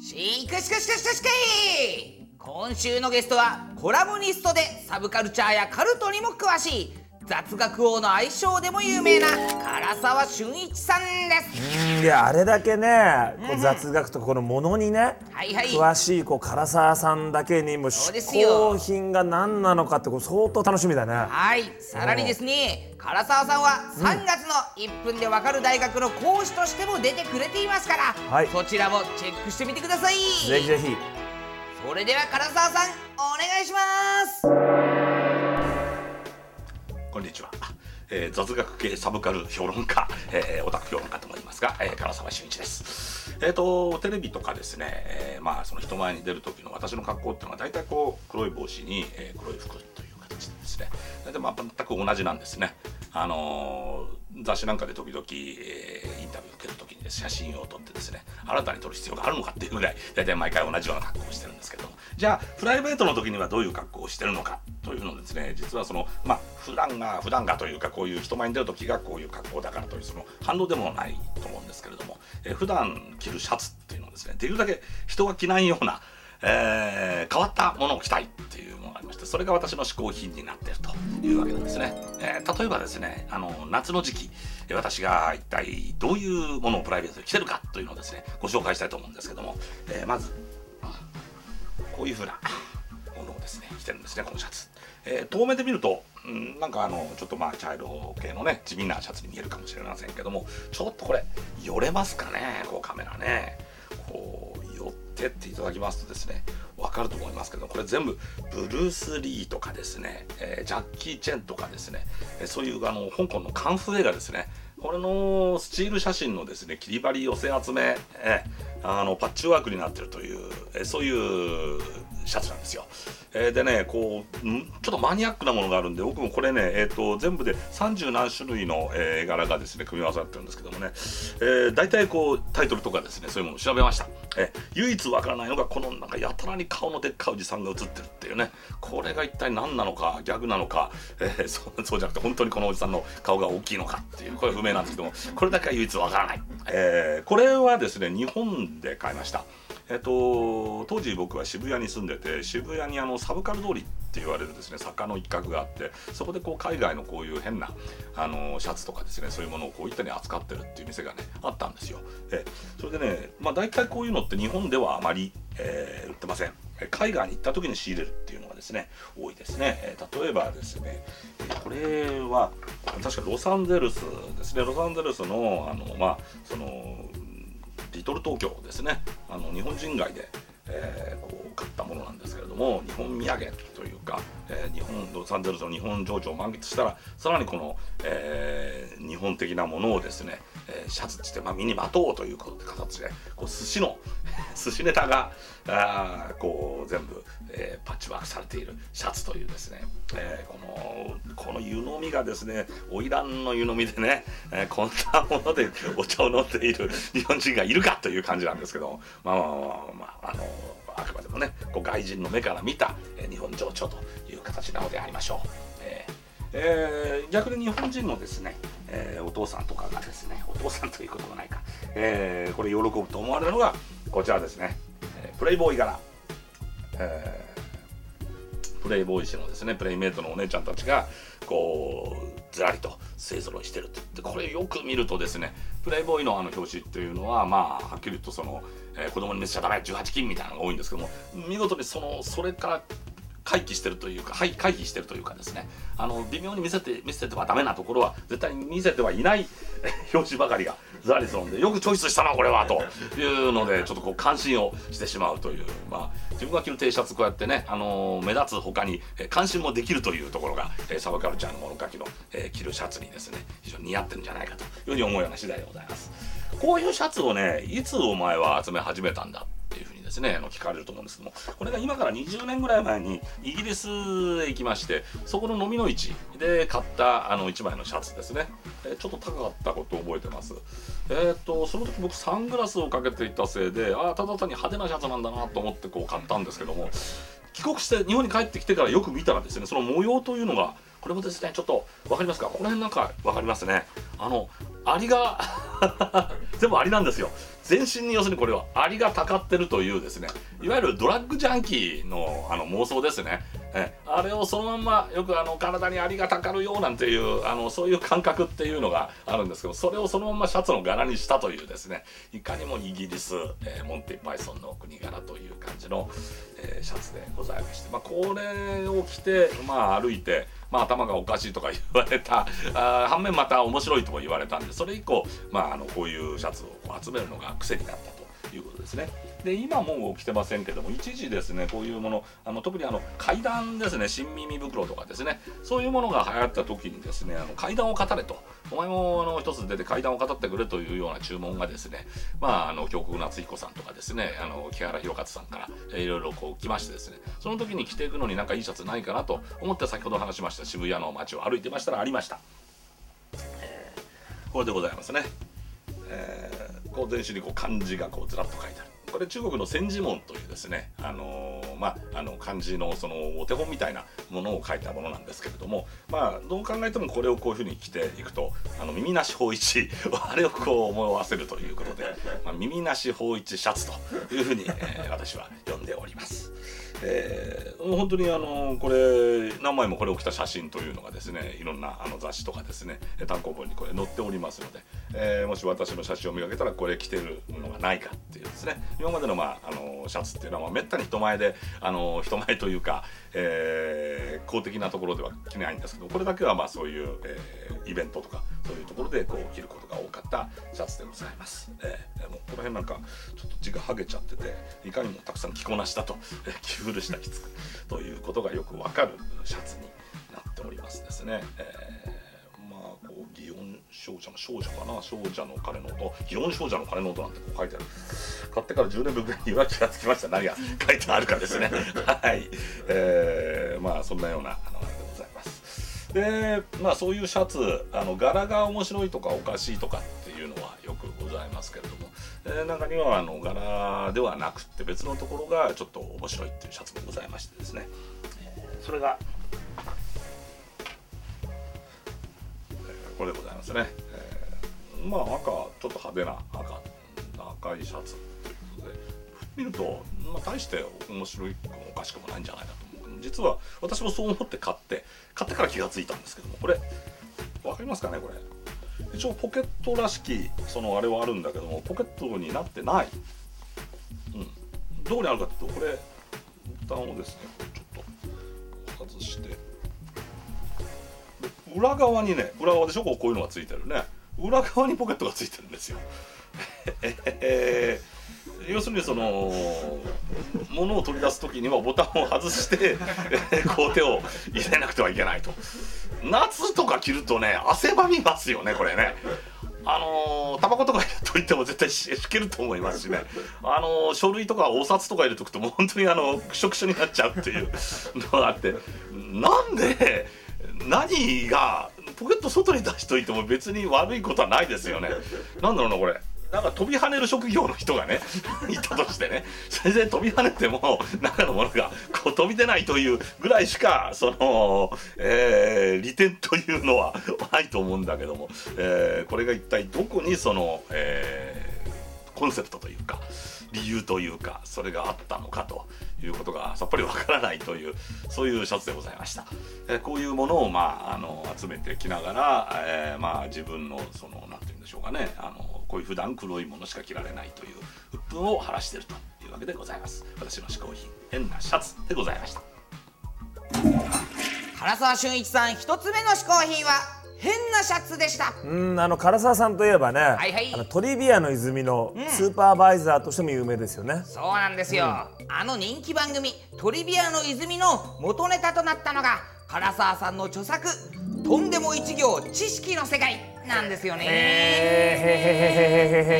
しかしかしかしかしかい今週のゲストはコラムニストでサブカルチャーやカルトにも詳しい雑学王の愛称でも有名な唐沢俊一さんです。いやあれだけね、こう雑学とかこのものにね、はいはい。詳しいこう唐沢さんだけにもう嗜よ好品が何なのかってこう相当楽しみだね。はい。さらにですね唐沢さんは3月の1分でわかる大学の講師としても出てくれていますから、はい。そちらもチェックしてみてください。ぜひぜひ。それでは唐沢さんお願いしますこんにちは、えー雑学系サブカル評論家、えーオタク評論家と思いますが、えー、唐沢俊一です。えっ、とテレビとかですね、えーまあその人前に出る時の私の格好っていうのは大体こう黒い帽子に、えー黒い服という形でですね、大体まあ全く同じなんですね。あのー雑誌なんかで時々、えーインタビューを受ける時にです、写真を撮ってですね新たに撮る必要があるのかっていうぐらい大体毎回同じような格好をしてるんですけどじゃあプライベートの時にはどういう格好をしてるのかというのですね実はそのまあ普段が普段がというかこういう人前に出る時がこういう格好だからというその反応でもないと思うんですけれども、えー普段着るシャツっていうのをですねできるだけ人が着ないようなえー変わったものを着たいっていうものがありましてそれが私の嗜好品になっているというわけなんですね、えー例えばですねあの夏の時期私が一体どういうものをプライベートで着てるかというのをですねご紹介したいと思うんですけども、えーまずこういうふうなものをですね着てるんですねこのシャツ、えー遠目で見ると、うん、なんかあのちょっとまあ茶色系のね地味なシャツに見えるかもしれませんけどもちょっとこれよれますかねこうカメラね。こう寄ってっていただきますとですねわかると思いますけどこれ全部ブルース・リーとかですね、えージャッキー・チェンとかですね、えーそういうあの香港のカンフー映画ですね。これのスチール写真のですね切り張り寄せ集め、えーあのパッチワークになってるという、そういうシャツなんですよ。えーでねこうちょっとマニアックなものがあるんで僕もこれね、えー、と全部で30何種類の、えー絵柄がですね組み合わさってるんですけどもね、えー、大体こうタイトルとかですねそういうものを調べました、えー唯一わからないのがこのなんかやたらに顔のでっかいおじさんが写ってるっていうねこれが一体何なのかギャグなのか、えーそうそうじゃなくて本当にこのおじさんの顔が大きいのかっていうこれ不明なんですけどもこれだけは唯一わからない、えーこれはですね日本で買いました。えっと、当時僕は渋谷に住んでて渋谷にあのサブカル通りって言われるですね坂の一角があってそこでこう海外のこういう変なあのシャツとかですねそういうものをこういったに扱ってるっていう店がねあったんですよ。えそれでね、まあ、大体こういうのって日本ではあまり、えー売ってません。海外に行った時に仕入れるっていうのがですね多いですね。え例えばですね、これは確かロサンゼルスですねロサンゼルスのあのまあそのリトル東京ですね。あの日本人街で、えーこう買ったものなんですけれども日本土産というか、えー日本ロサンゼルスの日本情緒を満喫したらさらにこの、えー日本的なものをですね、えーシャツっつって、まあ、身にまとうということで形でこう寿司の 寿司ネタがあこう全部、えーパッチワークされているシャツというですね、えーこのこの湯飲みがですね花魁の湯飲みでね、えーこんなものでお茶を飲んでいる日本人がいるかという感じなんですけどまあまあまあまああのあくまでもねこう外人の目から見た、え日本情緒という形なのでありましょう。えーえー逆に日本人のですね、えーお父さんとかがですねお父さんということはないか、えーこれ喜ぶと思われるのがこちらですね、えプレイボーイ柄、えプレイボーイ誌のですねプレイメイトのお姉ちゃんたちがこうずらりと勢ぞろいしてるってでこれよく見るとですねプレイボーイのあの表紙っていうのはまあはっきり言うとその、えー子供に見せちゃダメ18禁みたいなのが多いんですけども見事にそのそれから回帰してるというか、はい、回避してるというかですねあの微妙に見せて見せてはダメなところは絶対に見せてはいない表紙ばかりがずらりそんでよくチョイスしたなこれはというのでちょっとこう感心をしてしまうという、まあ、自分が着る T シャツこうやってね、あのー目立つ他にえ感心もできるというところが、えサブカルチャーの物書きの、えー着るシャツにですね非常に似合ってるんじゃないかというふうに思うような次第でございます。こういうシャツをねいつお前は集め始めたんだですねあの聞かれると思うんですけども。これが今から20年ぐらい前にイギリスへ行きましてそこの飲みの市で買ったあの1枚のシャツですね、えちょっと高かったことを覚えてます。えっ、とその時僕サングラスをかけていたせいでああただ単に派手なシャツなんだなと思ってこう買ったんですけども帰国して日本に帰ってきてからよく見たらですねその模様というのがこれもですねちょっと分かりますか？この辺なんか分かりますね。あのアリが 全部アリなんですよ。全身に要するにこれはアリがたかってるというですねいわゆるドラッグジャンキーのあの妄想ですね。えあれをそのまんまよくあの体にアリがたかるようなんていうあのそういう感覚っていうのがあるんですけどそれをそのまんまシャツの柄にしたというですねいかにもイギリス、えーモンティ・パイソンの国柄という感じの、えーシャツでございまして、まあ、これを着て、まあ、歩いて、まあ、頭がおかしいとか言われたあ反面また面白いとも言われたんでそれ以降、まあ、あのこういうシャツを集めるのが癖になったと。いうことですねで今もう着てませんけども一時ですねこういうものあの特にあの階段ですね新耳袋とかですねそういうものが流行った時にですねあの階段を語れと。お前もあの一つ出て階段を語ってくれというような注文がですねまああの京極夏彦さんとかですねあの木原弘勝さんからいろいろこう来ましてですねその時に着ていくのになんかいいシャツないかなと思って先ほど話しました渋谷の街を歩いてましたらありました、えこれでございますね。えーこう電子にこう漢字がこうずらっと書いてある。これ中国の千字文というですね、あのーまあ、あの漢字のそのお手本みたいなものを書いたものなんですけれども、まあ、どう考えてもこれをこういうふうに着ていくとあの耳なし法一 あれをこう思わせるということで、まあ、耳なし法一シャツというふうに、えー私は呼んでおります。えー本当にあのこれ何枚もこれを着た写真というのがですねいろんなあの雑誌とかですね単行本にこれ載っておりますので、えーもし私の写真を見かけたらこれ着てるのがないかっていうですね今までの,、まあ、あのシャツっていうのは、まあ、めったに人前であの人前というか、えー公的なところでは着ないんですけどこれだけはまあそういう、えーイベントとかそういうところでこう着ることが多かったシャツでございます。えーもうこの辺なんかちょっと字が剥げちゃってていかにもたくさん着こなしたとえー古した着付くということがよくわかるシャツになっておりますですね。えーまあこう祇園少女の少女かな少女の鐘の音。祇園少女の鐘の音なんてこう書いてある。買ってから10年分ぐらいには気がつきました。何が 書いてあるかですね。はい、えーまあそんなようなあのあれでございます。でまあそういうシャツあの柄が面白いとかおかしいとかっていうのはよくございますけれども、えー中にはあの柄ではなくって別のところがちょっと面白いっていうシャツもございましてですね、えーそれがえこれでございますね、えーまあ赤ちょっと派手な赤赤いシャツということで見ると、まあ、大して面白いくもおかしくもないんじゃないかと思う。実は私もそう思って買って買ってから気がついたんですけどもこれわかりますかねこれ。一応ポケットらしきそのあれはあるんだけどもポケットになってない、どこにあるかっていうとこれボタンをですねちょっと外して。裏側にね裏側でしょ？こうこういうのがついてるね。裏側にポケットがついてるんですよ。要するにその物を取り出す時にはボタンを外して、こう手を入れなくてはいけないと。夏とか着るとね汗ばみますよねこれね。あのータバコとか入れといても絶対しけると思いますしね。あの書類とかお札とか入れとくともう本当にあのくしょくしょになっちゃうっていうのがあって。なんで何がポケット外に出しといても別に悪いことはないですよね。なんだろうなこれ。なんか飛び跳ねる職業の人がね いたとしてねそれで飛び跳ねても中のものがこう飛び出ないというぐらいしかその、えー利点というのは ないと思うんだけども、えーこれが一体どこにその、えーコンセプトというか理由というかそれがあったのかということがさっぱりわからないというそういうシャツでございました、えーこういうものを、まあ、あの集めてきながら、えーまあ、自分のそのなんてうんでしょうかね。あのこういう普段黒いものしか着られないという鬱憤を晴らしているというわけでございます。私の嗜好品変なシャツでございました。唐沢俊一さん一つ目の嗜好品は変なシャツでした。うんあの唐沢さんといえばね、いはい。あのトリビアの泉のスーパーバイザーとしても有名ですよね、そうなんですよ、あの人気番組「トリビアの泉」の元ネタとなったのが唐沢さんの著作「とんでも一行知識の世界」なんですよね。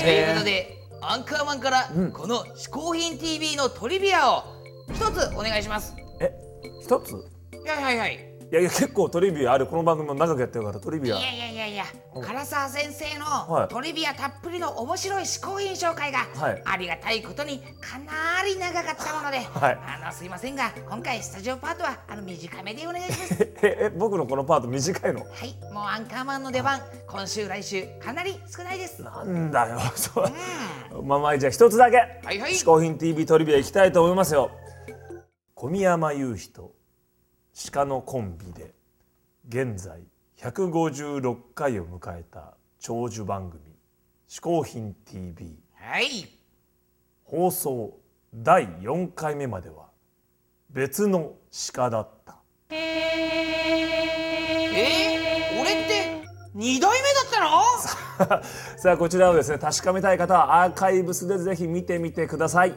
ということでアンカーマンからうん。この嗜好品 TV のトリビアを一つお願いします。え一つ？はいはいはいいやいや結構トリビアある。この番組も長くやってるからトリビア。いやいやいやいやうん。唐沢先生はい。のトリビアたっぷりの面白い嗜好品紹介がはい。ありがたいことにかなり長かったもので、はい。あのすいませんが今回スタジオパートはあの短めでお願いします。えええ僕のこのパート短いの？はい。もうアンカーマンの出番今週来週かなり少ないです。なんだよ。そう。まあまあじゃあ一つだけ。はいはい。嗜好品 TV トリビアいきたいと思いますよ。小宮山雄飛と鹿のコンビで現在156回を迎えた長寿番組「嗜好品 TV はい」放送第4回目までは別の鹿だった。え？ー、俺って2代目だったの？さあこちらをですね確かめたい方はアーカイブスでぜひ見てみてください